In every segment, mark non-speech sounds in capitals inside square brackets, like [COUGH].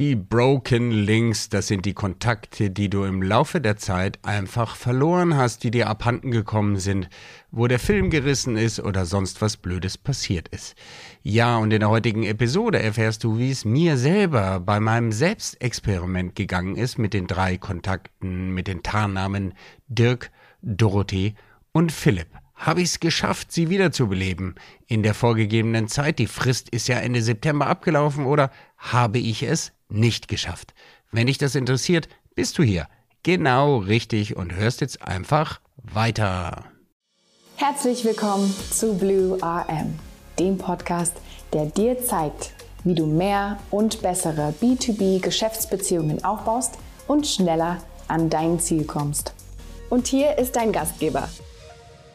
Die Broken Links, das sind die Kontakte, die du im Laufe der Zeit einfach verloren hast, die dir abhanden gekommen sind, wo der Film gerissen ist oder sonst was Blödes passiert ist. Ja, und in der heutigen Episode erfährst du, wie es mir selber bei meinem Selbstexperiment gegangen ist mit den drei Kontakten, mit den Tarnnamen Dirk, Dorothee und Philipp habe ich es geschafft, sie wiederzubeleben in der vorgegebenen Zeit. Die Frist ist ja Ende September abgelaufen oder habe ich es nicht geschafft? Wenn dich das interessiert, bist du hier. Genau richtig und hörst jetzt einfach weiter. Herzlich willkommen zu Blue RM, dem Podcast, der dir zeigt, wie du mehr und bessere B2B-Geschäftsbeziehungen aufbaust und schneller an dein Ziel kommst. Und hier ist dein Gastgeber,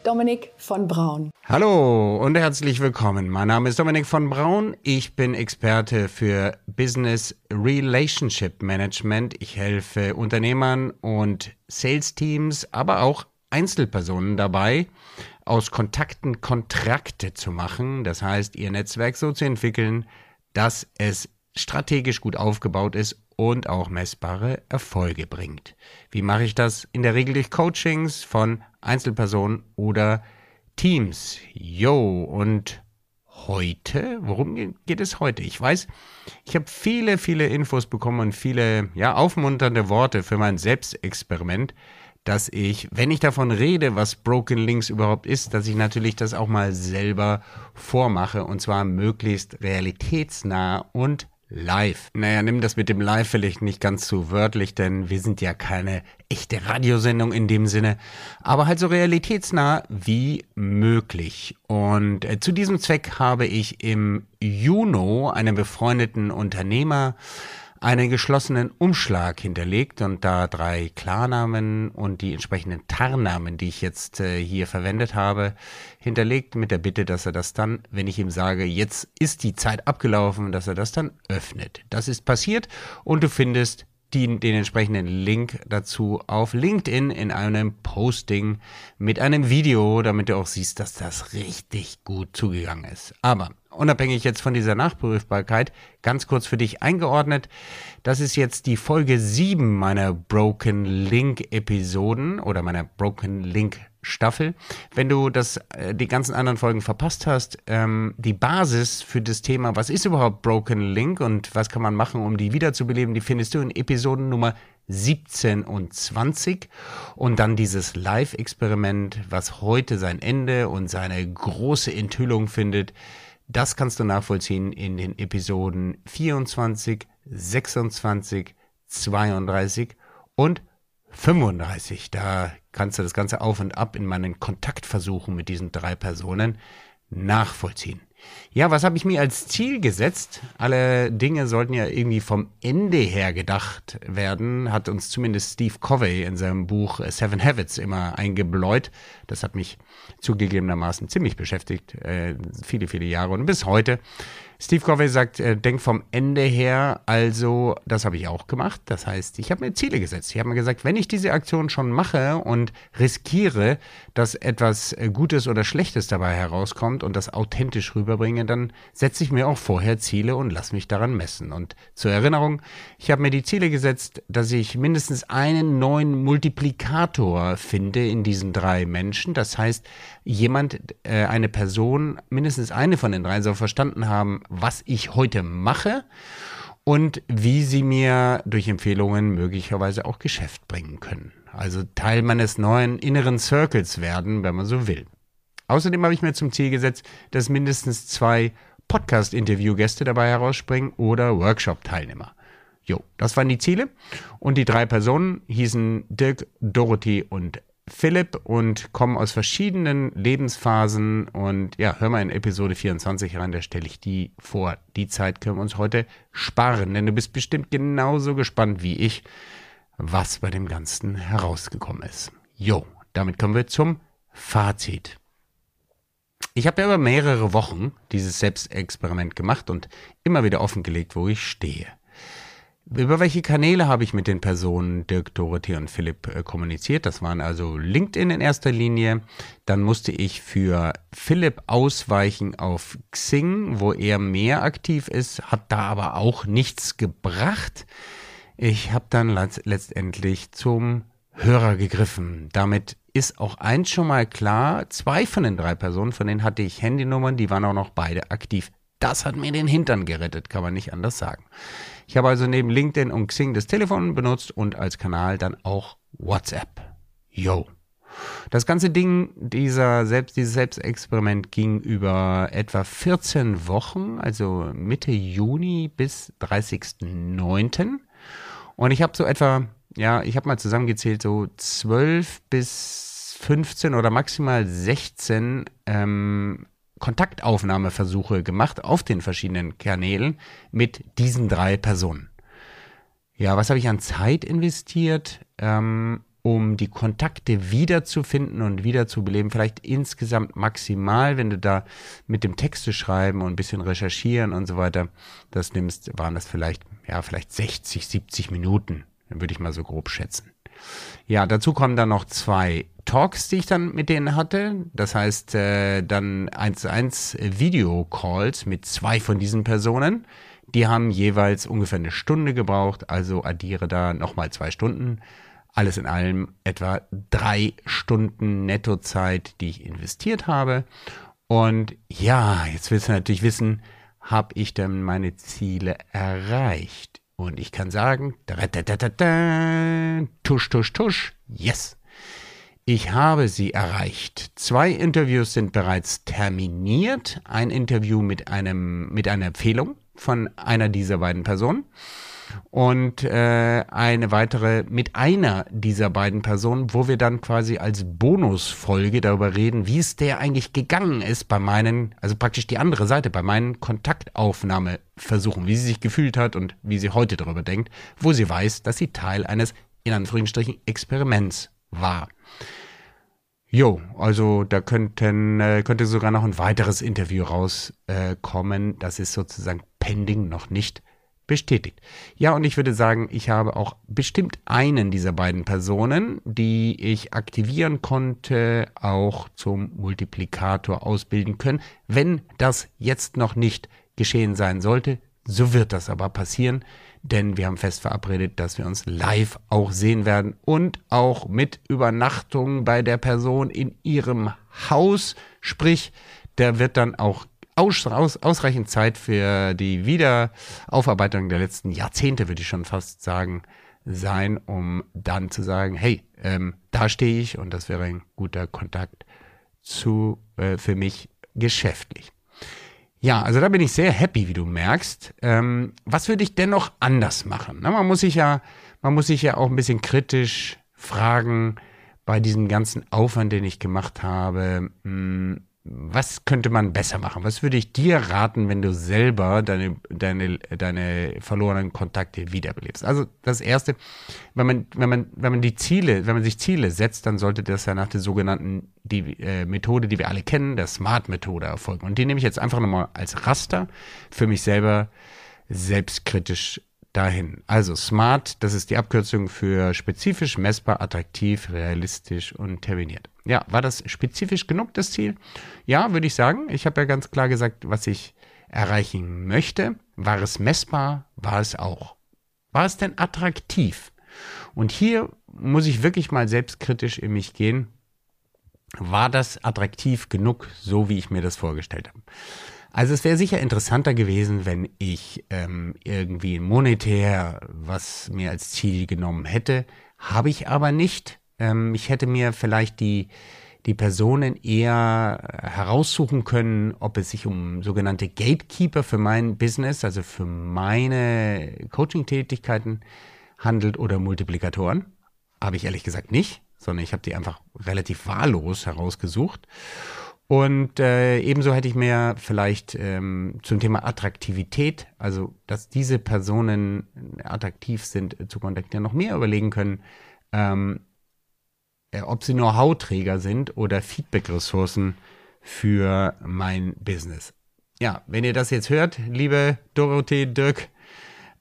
Dominik von Braun. Hallo und herzlich willkommen. Mein Name ist Dominik von Braun. Ich bin Experte für Business Relationship Management. Ich helfe Unternehmern und Sales Teams, aber auch Einzelpersonen dabei, aus Kontakten Kontrakte zu machen. Das heißt, ihr Netzwerk so zu entwickeln, dass es strategisch gut aufgebaut ist und auch messbare Erfolge bringt. Wie mache ich das? In der Regel durch Coachings von Einzelpersonen oder Teams. Yo, und heute, worum geht es heute? Ich weiß, ich habe viele, viele Infos bekommen und viele, ja, aufmunternde Worte für mein Selbstexperiment, dass ich, wenn ich davon rede, was Broken Links überhaupt ist, dass ich natürlich das auch mal selber vormache und zwar möglichst realitätsnah und live. Naja, nimm das mit dem Live vielleicht nicht ganz so wörtlich, denn wir sind ja keine echte Radiosendung in dem Sinne, aber halt so realitätsnah wie möglich. Und äh, zu diesem Zweck habe ich im Juno einen befreundeten Unternehmer einen geschlossenen Umschlag hinterlegt und da drei Klarnamen und die entsprechenden Tarnnamen, die ich jetzt äh, hier verwendet habe, hinterlegt mit der Bitte, dass er das dann, wenn ich ihm sage, jetzt ist die Zeit abgelaufen, dass er das dann öffnet. Das ist passiert und du findest die, den entsprechenden Link dazu auf LinkedIn in einem Posting mit einem Video, damit du auch siehst, dass das richtig gut zugegangen ist. Aber unabhängig jetzt von dieser Nachprüfbarkeit, ganz kurz für dich eingeordnet. Das ist jetzt die Folge 7 meiner Broken Link Episoden oder meiner Broken Link Staffel. Wenn du das, äh, die ganzen anderen Folgen verpasst hast, ähm, die Basis für das Thema, was ist überhaupt Broken Link und was kann man machen, um die wiederzubeleben, die findest du in Episoden Nummer 17 und 20 und dann dieses Live-Experiment, was heute sein Ende und seine große Enthüllung findet, das kannst du nachvollziehen in den Episoden 24, 26, 32 und 35. Da kannst du das Ganze auf und ab in meinen Kontaktversuchen mit diesen drei Personen nachvollziehen. Ja, was habe ich mir als Ziel gesetzt? Alle Dinge sollten ja irgendwie vom Ende her gedacht werden, hat uns zumindest Steve Covey in seinem Buch Seven Habits immer eingebläut. Das hat mich zugegebenermaßen ziemlich beschäftigt, äh, viele, viele Jahre und bis heute. Steve Covey sagt, äh, denk vom Ende her, also das habe ich auch gemacht. Das heißt, ich habe mir Ziele gesetzt. Ich habe mir gesagt, wenn ich diese Aktion schon mache und riskiere, dass etwas äh, Gutes oder Schlechtes dabei herauskommt und das authentisch rüberbringe, dann setze ich mir auch vorher Ziele und lasse mich daran messen. Und zur Erinnerung, ich habe mir die Ziele gesetzt, dass ich mindestens einen neuen Multiplikator finde in diesen drei Menschen. Das heißt, jemand, äh, eine Person, mindestens eine von den drei soll verstanden haben, was ich heute mache und wie sie mir durch Empfehlungen möglicherweise auch Geschäft bringen können. Also Teil meines neuen inneren Circles werden, wenn man so will. Außerdem habe ich mir zum Ziel gesetzt, dass mindestens zwei Podcast-Interview-Gäste dabei herausspringen oder Workshop-Teilnehmer. Jo, das waren die Ziele. Und die drei Personen hießen Dirk, Dorothy und Philipp und kommen aus verschiedenen Lebensphasen. Und ja, hör mal in Episode 24 rein, da stelle ich die vor. Die Zeit können wir uns heute sparen, denn du bist bestimmt genauso gespannt wie ich, was bei dem Ganzen herausgekommen ist. Jo, damit kommen wir zum Fazit. Ich habe ja über mehrere Wochen dieses Selbstexperiment gemacht und immer wieder offengelegt, wo ich stehe. Über welche Kanäle habe ich mit den Personen Dirk, Dorothee und Philipp äh, kommuniziert? Das waren also LinkedIn in erster Linie. Dann musste ich für Philipp ausweichen auf Xing, wo er mehr aktiv ist, hat da aber auch nichts gebracht. Ich habe dann letztendlich zum Hörer gegriffen. Damit ist auch eins schon mal klar, zwei von den drei Personen, von denen hatte ich Handynummern, die waren auch noch beide aktiv. Das hat mir den Hintern gerettet, kann man nicht anders sagen. Ich habe also neben LinkedIn und Xing das Telefon benutzt und als Kanal dann auch WhatsApp. Yo. Das ganze Ding, dieser Selbst, dieses Selbstexperiment ging über etwa 14 Wochen, also Mitte Juni bis 30.09. Und ich habe so etwa, ja, ich habe mal zusammengezählt, so 12 bis 15 oder maximal 16 ähm, Kontaktaufnahmeversuche gemacht auf den verschiedenen Kanälen mit diesen drei Personen. Ja, was habe ich an Zeit investiert, ähm, um die Kontakte wiederzufinden und wiederzubeleben? Vielleicht insgesamt maximal, wenn du da mit dem Texte schreiben und ein bisschen recherchieren und so weiter, das nimmst, waren das vielleicht, ja, vielleicht 60, 70 Minuten, würde ich mal so grob schätzen. Ja, dazu kommen dann noch zwei Talks, die ich dann mit denen hatte. Das heißt, äh, dann eins zu eins Video-Calls mit zwei von diesen Personen. Die haben jeweils ungefähr eine Stunde gebraucht, also addiere da nochmal zwei Stunden. Alles in allem etwa drei Stunden Nettozeit, die ich investiert habe. Und ja, jetzt willst du natürlich wissen, habe ich denn meine Ziele erreicht? Und ich kann sagen, tusch, tusch, tusch, yes. Ich habe sie erreicht. Zwei Interviews sind bereits terminiert. Ein Interview mit einem, mit einer Empfehlung von einer dieser beiden Personen und äh, eine weitere mit einer dieser beiden Personen, wo wir dann quasi als Bonusfolge darüber reden, wie es der eigentlich gegangen ist bei meinen, also praktisch die andere Seite, bei meinen Kontaktaufnahmeversuchen, wie sie sich gefühlt hat und wie sie heute darüber denkt, wo sie weiß, dass sie Teil eines in Anführungsstrichen Experiments war. Jo, also da könnten, äh, könnte sogar noch ein weiteres Interview rauskommen. Äh, das ist sozusagen pending noch nicht bestätigt. Ja, und ich würde sagen, ich habe auch bestimmt einen dieser beiden Personen, die ich aktivieren konnte, auch zum Multiplikator ausbilden können. Wenn das jetzt noch nicht geschehen sein sollte, so wird das aber passieren, denn wir haben fest verabredet, dass wir uns live auch sehen werden und auch mit Übernachtung bei der Person in ihrem Haus, sprich, der wird dann auch aus, aus, ausreichend Zeit für die Wiederaufarbeitung der letzten Jahrzehnte, würde ich schon fast sagen, sein, um dann zu sagen, hey, ähm, da stehe ich und das wäre ein guter Kontakt zu äh, für mich geschäftlich. Ja, also da bin ich sehr happy, wie du merkst. Ähm, was würde ich dennoch anders machen? Na, man muss sich ja, man muss sich ja auch ein bisschen kritisch fragen bei diesem ganzen Aufwand, den ich gemacht habe. Mh, hm, was könnte man besser machen? Was würde ich dir raten, wenn du selber deine, deine, deine verlorenen Kontakte wiederbelebst? Also das erste, wenn man, wenn man, wenn man die Ziele, wenn man sich Ziele setzt, dann sollte das ja nach der sogenannten die, äh, Methode, die wir alle kennen, der Smart-Methode erfolgen. Und die nehme ich jetzt einfach nochmal als Raster für mich selber selbstkritisch dahin. Also SMART, das ist die Abkürzung für spezifisch, messbar, attraktiv, realistisch und terminiert. Ja, war das spezifisch genug, das Ziel? Ja, würde ich sagen. Ich habe ja ganz klar gesagt, was ich erreichen möchte. War es messbar? War es auch. War es denn attraktiv? Und hier muss ich wirklich mal selbstkritisch in mich gehen. War das attraktiv genug, so wie ich mir das vorgestellt habe? Also es wäre sicher interessanter gewesen, wenn ich ähm, irgendwie monetär was mir als Ziel genommen hätte. Habe ich aber nicht. Ähm, ich hätte mir vielleicht die, die Personen eher heraussuchen können, ob es sich um sogenannte Gatekeeper für mein Business, also für meine Coaching-Tätigkeiten handelt oder Multiplikatoren. Habe ich ehrlich gesagt nicht, sondern ich habe die einfach relativ wahllos herausgesucht. Und äh, ebenso hätte ich mir vielleicht ähm, zum Thema Attraktivität, also dass diese Personen attraktiv sind äh, zu kontaktieren, noch mehr überlegen können, ähm, äh, ob sie nur Hautträger sind oder Feedback-Ressourcen für mein Business. Ja, wenn ihr das jetzt hört, liebe Dorothee, Dirk,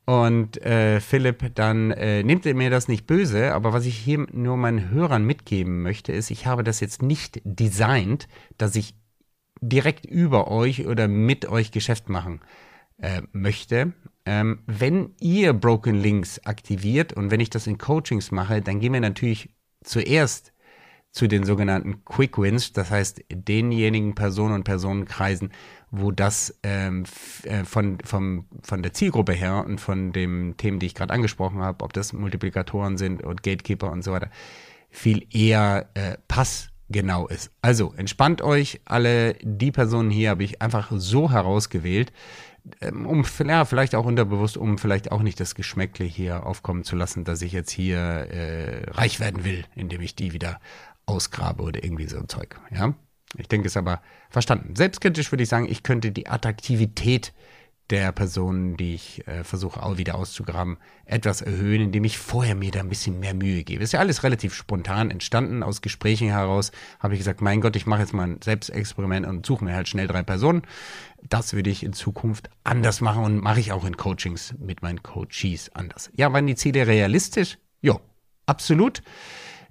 Und äh, Philipp, dann äh, nimmt ihr mir das nicht böse, aber was ich hier nur meinen Hörern mitgeben möchte, ist, ich habe das jetzt nicht designt, dass ich direkt über euch oder mit euch Geschäft machen äh, möchte. Ähm, wenn ihr Broken Links aktiviert und wenn ich das in Coachings mache, dann gehen wir natürlich zuerst zu den sogenannten Quick Wins, das heißt denjenigen Personen und Personenkreisen, wo das ähm, äh, von, vom, von der Zielgruppe her und von den Themen, die ich gerade angesprochen habe, ob das Multiplikatoren sind und Gatekeeper und so weiter, viel eher äh, passgenau ist. Also entspannt euch, alle die Personen hier habe ich einfach so herausgewählt, ähm, um ja, vielleicht auch unterbewusst, um vielleicht auch nicht das Geschmäckle hier aufkommen zu lassen, dass ich jetzt hier äh, reich werden will, indem ich die wieder ausgrabe oder irgendwie so ein Zeug. Ja, ich denke es aber verstanden. Selbstkritisch würde ich sagen, ich könnte die Attraktivität der Personen, die ich äh, versuche auch wieder auszugraben, etwas erhöhen, indem ich vorher mir da ein bisschen mehr Mühe gebe. Ist ja alles relativ spontan entstanden aus Gesprächen heraus. Habe ich gesagt, mein Gott, ich mache jetzt mal ein Selbstexperiment und suche mir halt schnell drei Personen. Das würde ich in Zukunft anders machen und mache ich auch in Coachings mit meinen Coaches anders. Ja, waren die Ziele realistisch? Ja, absolut.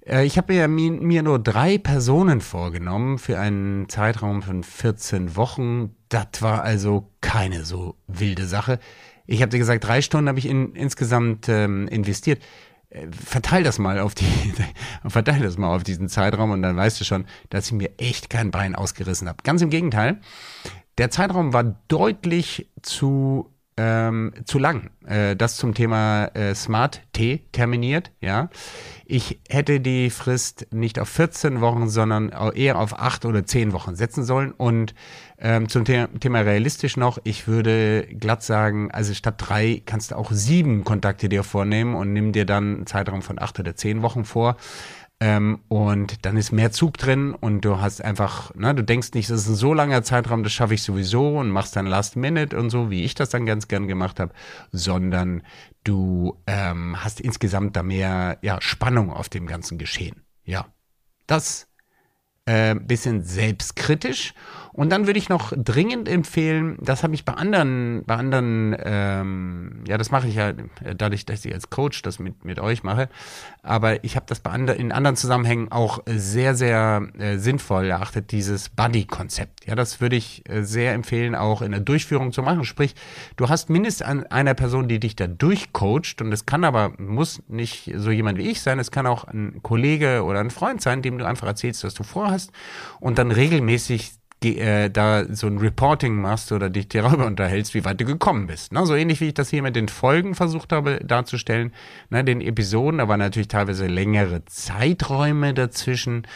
Äh, ich habe mir, mir nur drei Personen vorgenommen für einen Zeitraum von 14 Wochen. Das war also keine so wilde Sache. Ich habe dir gesagt, drei Stunden habe ich in, insgesamt ähm, investiert. Äh, verteil das mal auf die, [LAUGHS] verteil das mal auf diesen Zeitraum und dann weißt du schon, dass ich mir echt kein Bein ausgerissen habe. Ganz im Gegenteil. Der Zeitraum war deutlich zu ähm, zu lang. Äh, das zum Thema äh, Smart T terminiert, ja. Ich hätte die Frist nicht auf 14 Wochen, sondern eher auf 8 oder 10 Wochen setzen sollen. Und ähm, zum The Thema realistisch noch, ich würde glatt sagen, also statt drei kannst du auch sieben Kontakte dir vornehmen und nimm dir dann einen Zeitraum von 8 oder 10 Wochen vor. Ähm, und dann ist mehr Zug drin und du hast einfach, ne, du denkst nicht, das ist ein so langer Zeitraum, das schaffe ich sowieso und machst dann Last Minute und so, wie ich das dann ganz gern gemacht habe, sondern du ähm, hast insgesamt da mehr ja, Spannung auf dem ganzen Geschehen. Ja, das äh, bisschen selbstkritisch. Und dann würde ich noch dringend empfehlen, das habe ich bei anderen, bei anderen, ähm, ja, das mache ich ja dadurch, dass ich als Coach das mit, mit euch mache, aber ich habe das bei andre, in anderen Zusammenhängen auch sehr, sehr äh, sinnvoll erachtet, dieses Buddy-Konzept. Ja, das würde ich äh, sehr empfehlen, auch in der Durchführung zu machen. Sprich, du hast mindestens an einer Person, die dich da durchcoacht und es kann aber, muss nicht so jemand wie ich sein, es kann auch ein Kollege oder ein Freund sein, dem du einfach erzählst, was du vorhast und dann regelmäßig äh, da so ein Reporting machst oder dich [LAUGHS] darüber unterhältst, wie weit du gekommen bist. Ne? So ähnlich wie ich das hier mit den Folgen versucht habe darzustellen, ne? den Episoden, aber natürlich teilweise längere Zeiträume dazwischen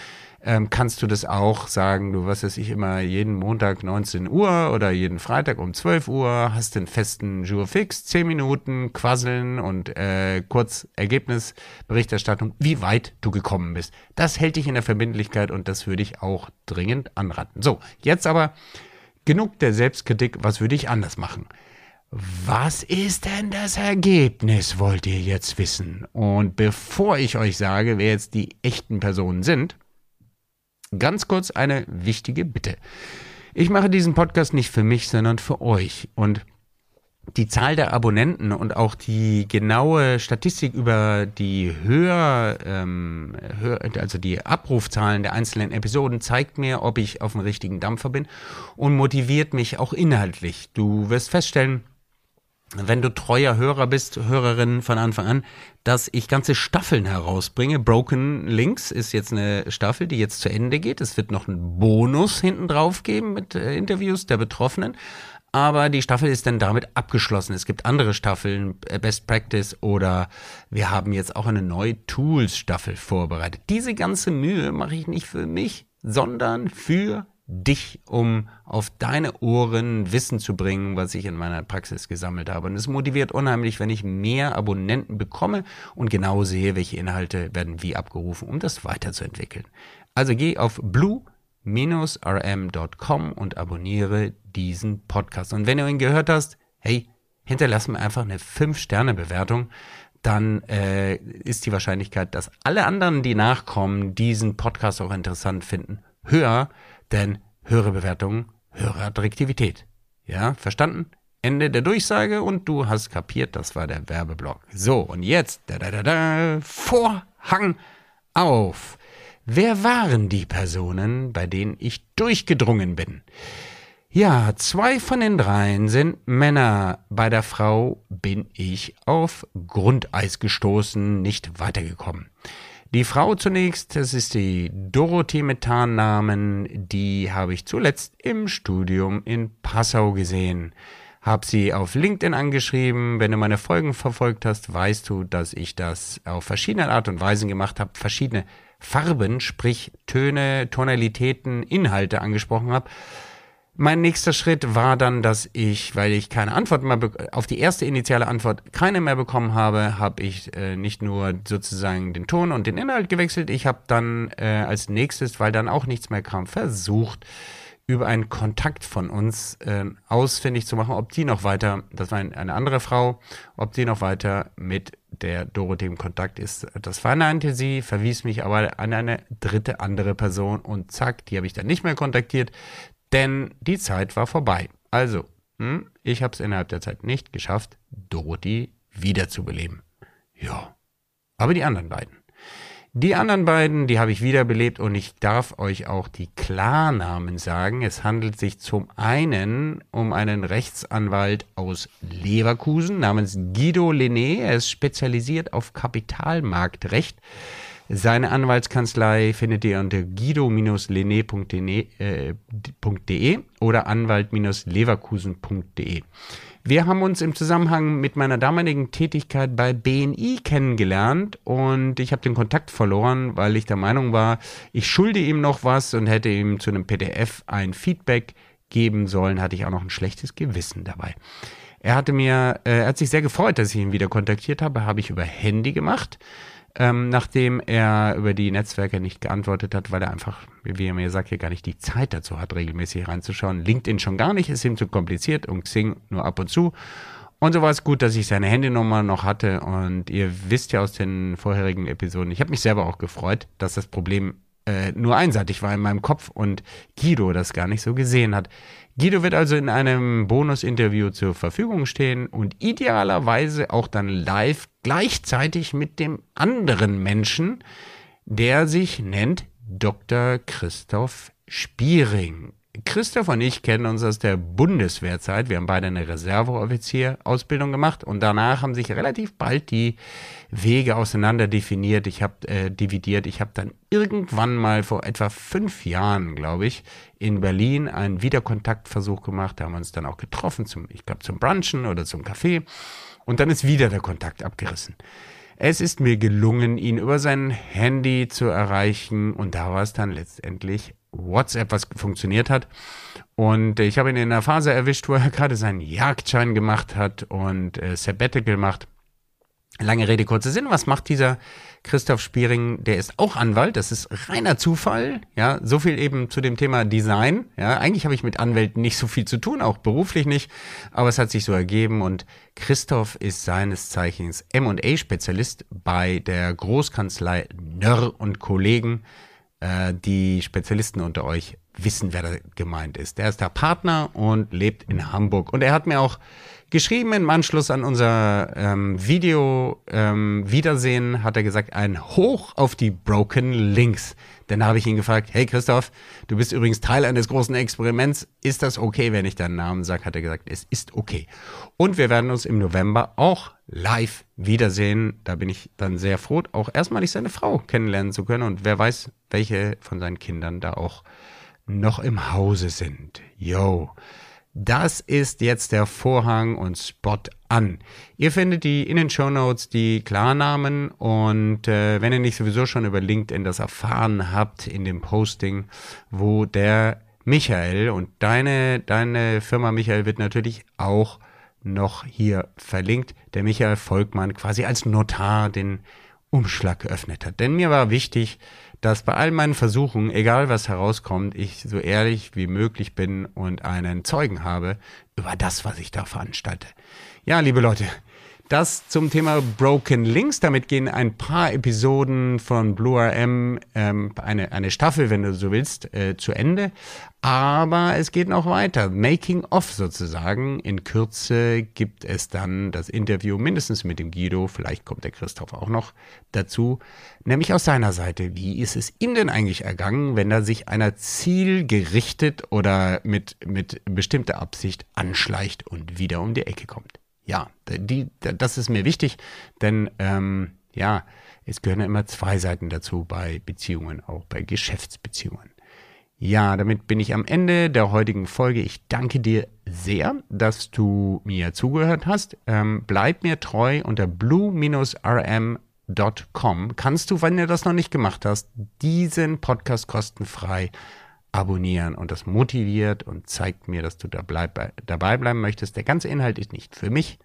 ähm, kannst du das auch sagen, du was weiß ich immer jeden Montag 19 Uhr oder jeden Freitag um 12 Uhr, hast den festen Jour fix, 10 Minuten quasseln und äh, kurz Ergebnisberichterstattung, wie weit du gekommen bist. Das hält dich in der Verbindlichkeit und das würde ich auch dringend anraten. So, jetzt aber genug der Selbstkritik, was würde ich anders machen? Was ist denn das Ergebnis, wollt ihr jetzt wissen? Und bevor ich euch sage, wer jetzt die echten Personen sind, Ganz kurz eine wichtige Bitte. Ich mache diesen Podcast nicht für mich, sondern für euch. Und die Zahl der Abonnenten und auch die genaue Statistik über die Hör, ähm, Hör, also die Abrufzahlen der einzelnen Episoden zeigt mir, ob ich auf dem richtigen Dampfer bin und motiviert mich auch inhaltlich. Du wirst feststellen, wenn du treuer Hörer bist, Hörerin von Anfang an, dass ich ganze Staffeln herausbringe. Broken Links ist jetzt eine Staffel, die jetzt zu Ende geht. Es wird noch einen Bonus hinten drauf geben mit äh, Interviews der Betroffenen. Aber die Staffel ist dann damit abgeschlossen. Es gibt andere Staffeln, äh, Best Practice oder wir haben jetzt auch eine neue Tools-Staffel vorbereitet. Diese ganze Mühe mache ich nicht für mich, sondern für dich, um auf deine Ohren Wissen zu bringen, was ich in meiner Praxis gesammelt habe. Und es motiviert unheimlich, wenn ich mehr Abonnenten bekomme und genau sehe, welche Inhalte werden wie abgerufen, um das weiterzuentwickeln. Also geh auf blue-rm.com und abonniere diesen Podcast. Und wenn du ihn gehört hast, hey, hinterlass mir einfach eine 5-Sterne-Bewertung. Dann äh, ist die Wahrscheinlichkeit, dass alle anderen, die nachkommen, diesen Podcast auch interessant finden, höher, denn höhere Bewertungen, höhere Attraktivität. Ja, verstanden? Ende der Durchsage und du hast kapiert, das war der Werbeblock. So, und jetzt, da, da, da, da, Vorhang auf. Wer waren die Personen, bei denen ich durchgedrungen bin? Ja, zwei von den dreien sind Männer. Bei der Frau bin ich auf Grundeis gestoßen, nicht weitergekommen. Die Frau zunächst, das ist die Dorothee mit Tarnnamen, die habe ich zuletzt im Studium in Passau gesehen. Hab sie auf LinkedIn angeschrieben. Wenn du meine Folgen verfolgt hast, weißt du, dass ich das auf verschiedene Art und Weisen gemacht habe, verschiedene Farben, sprich Töne, Tonalitäten, Inhalte angesprochen habe. Mein nächster Schritt war dann, dass ich, weil ich keine Antwort mehr auf die erste initiale Antwort keine mehr bekommen habe, habe ich äh, nicht nur sozusagen den Ton und den Inhalt gewechselt, ich habe dann äh, als nächstes, weil dann auch nichts mehr kam, versucht über einen Kontakt von uns äh, ausfindig zu machen, ob die noch weiter, das war eine andere Frau, ob die noch weiter mit der Dorothee im Kontakt ist. Das verneinte sie, verwies mich aber an eine dritte andere Person und zack, die habe ich dann nicht mehr kontaktiert denn die Zeit war vorbei. Also, hm, ich habe es innerhalb der Zeit nicht geschafft, Dorothy wiederzubeleben. Ja, aber die anderen beiden. Die anderen beiden, die habe ich wiederbelebt und ich darf euch auch die Klarnamen sagen. Es handelt sich zum einen um einen Rechtsanwalt aus Leverkusen namens Guido Lené. Er ist spezialisiert auf Kapitalmarktrecht. Seine Anwaltskanzlei findet ihr unter guido-lené.de äh, oder anwalt-leverkusen.de. Wir haben uns im Zusammenhang mit meiner damaligen Tätigkeit bei BNI kennengelernt und ich habe den Kontakt verloren, weil ich der Meinung war, ich schulde ihm noch was und hätte ihm zu einem PDF ein Feedback geben sollen, hatte ich auch noch ein schlechtes Gewissen dabei. Er hatte mir, äh, er hat sich sehr gefreut, dass ich ihn wieder kontaktiert habe, habe ich über Handy gemacht ähm, nachdem er über die Netzwerke nicht geantwortet hat, weil er einfach, wie er mir sagt, hier gar nicht die Zeit dazu hat, regelmäßig reinzuschauen. LinkedIn schon gar nicht, ist ihm zu kompliziert und Xing nur ab und zu. Und so war es gut, dass ich seine Handynummer noch hatte. Und ihr wisst ja aus den vorherigen Episoden, ich habe mich selber auch gefreut, dass das Problem äh, nur einseitig war in meinem Kopf und Guido das gar nicht so gesehen hat. Guido wird also in einem Bonusinterview zur Verfügung stehen und idealerweise auch dann live gleichzeitig mit dem anderen Menschen, der sich nennt Dr. Christoph Spiering. Christoph und ich kennen uns aus der Bundeswehrzeit. Wir haben beide eine Reserveoffizier-Ausbildung gemacht und danach haben sich relativ bald die Wege auseinander definiert. Ich habe äh, dividiert. Ich habe dann irgendwann mal vor etwa fünf Jahren, glaube ich, in Berlin einen Wiederkontaktversuch gemacht. Da haben wir uns dann auch getroffen zum, ich glaube, zum Brunchen oder zum Kaffee. Und dann ist wieder der Kontakt abgerissen. Es ist mir gelungen, ihn über sein Handy zu erreichen und da war es dann letztendlich WhatsApp, was funktioniert hat. Und ich habe ihn in einer Phase erwischt, wo er [LAUGHS] gerade seinen Jagdschein gemacht hat und äh, Sabbatical macht. Lange Rede, kurzer Sinn. Was macht dieser Christoph Spiering? Der ist auch Anwalt. Das ist reiner Zufall. Ja, so viel eben zu dem Thema Design. Ja, eigentlich habe ich mit Anwälten nicht so viel zu tun, auch beruflich nicht. Aber es hat sich so ergeben. Und Christoph ist seines Zeichens M&A-Spezialist bei der Großkanzlei Nörr und Kollegen äh, die Spezialisten unter euch wissen, wer da gemeint ist. Der ist der Partner und lebt in Hamburg. Und er hat mir auch geschrieben im Anschluss an unser ähm, Video ähm, Wiedersehen, hat er gesagt, ein Hoch auf die Broken Links. Dann habe ich ihn gefragt, hey Christoph, du bist übrigens Teil eines großen Experiments. Ist das okay, wenn ich deinen Namen sage? Hat er gesagt, es ist okay. Und wir werden uns im November auch live wiedersehen. Da bin ich dann sehr froh, auch erstmalig seine Frau kennenlernen zu können. Und wer weiß, welche von seinen Kindern da auch noch im Hause sind. Yo. Das ist jetzt der Vorhang und Spot an. Ihr findet die in den Show Notes die Klarnamen und äh, wenn ihr nicht sowieso schon über LinkedIn das erfahren habt in dem Posting, wo der Michael und deine, deine Firma Michael wird natürlich auch noch hier verlinkt. Der Michael Volkmann quasi als Notar den Umschlag geöffnet hat. Denn mir war wichtig, dass bei all meinen Versuchen, egal was herauskommt, ich so ehrlich wie möglich bin und einen Zeugen habe über das, was ich da veranstalte. Ja, liebe Leute, Das zum Thema Broken Links. Damit gehen ein paar Episoden von Blue RM, ähm, eine, eine Staffel, wenn du so willst, äh, zu Ende. Aber es geht noch weiter. Making of sozusagen. In Kürze gibt es dann das Interview mindestens mit dem Guido. Vielleicht kommt der Christoph auch noch dazu. Nämlich aus seiner Seite. Wie ist es ihm denn eigentlich ergangen, wenn er sich einer zielgerichtet oder mit, mit bestimmter Absicht anschleicht und wieder um die Ecke kommt? Ja, die, das ist mir wichtig, denn ähm, ja, es gehören ja immer zwei Seiten dazu bei Beziehungen, auch bei Geschäftsbeziehungen. Ja, damit bin ich am Ende der heutigen Folge. Ich danke dir sehr, dass du mir zugehört hast. Ähm, bleib mir treu unter blue-rm.com. Kannst du, wenn du das noch nicht gemacht hast, diesen Podcast kostenfrei abonnieren und das motiviert und zeigt mir, dass du da bleib, dabei bleiben möchtest. Der ganze Inhalt ist nicht für mich,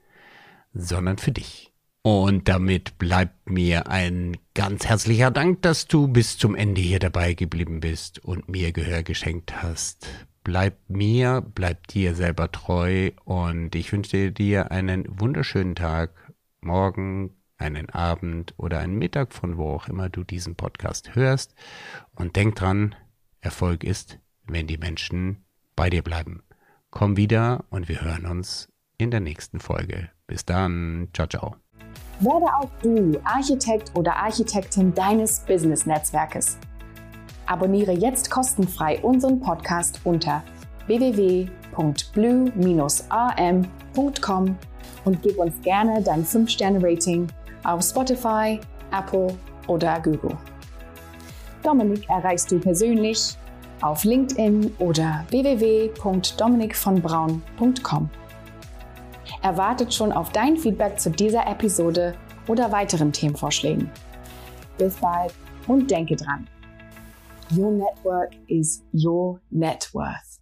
sondern für dich. Und damit bleibt mir ein ganz herzlicher Dank, dass du bis zum Ende hier dabei geblieben bist und mir Gehör geschenkt hast. Bleib mir, bleib dir selber treu und ich wünsche dir einen wunderschönen Tag, morgen, einen Abend oder einen Mittag, von wo auch immer du diesen Podcast hörst. Und denk dran, Erfolg ist, wenn die Menschen bei dir bleiben. Komm wieder und wir hören uns in der nächsten Folge. Bis dann. Ciao, ciao. Werde auch du Architekt oder Architektin deines Business-Netzwerkes. Abonniere jetzt kostenfrei unseren Podcast unter www.blue-rm.com und gib uns gerne dein 5-Sterne-Rating auf Spotify, Apple oder Google. Dominik erreichst du persönlich auf LinkedIn oder www.dominikvonbraun.com. Er wartet schon auf dein Feedback zu dieser Episode oder weiteren Themenvorschlägen. Bis bald und denke dran. Your network is your net worth.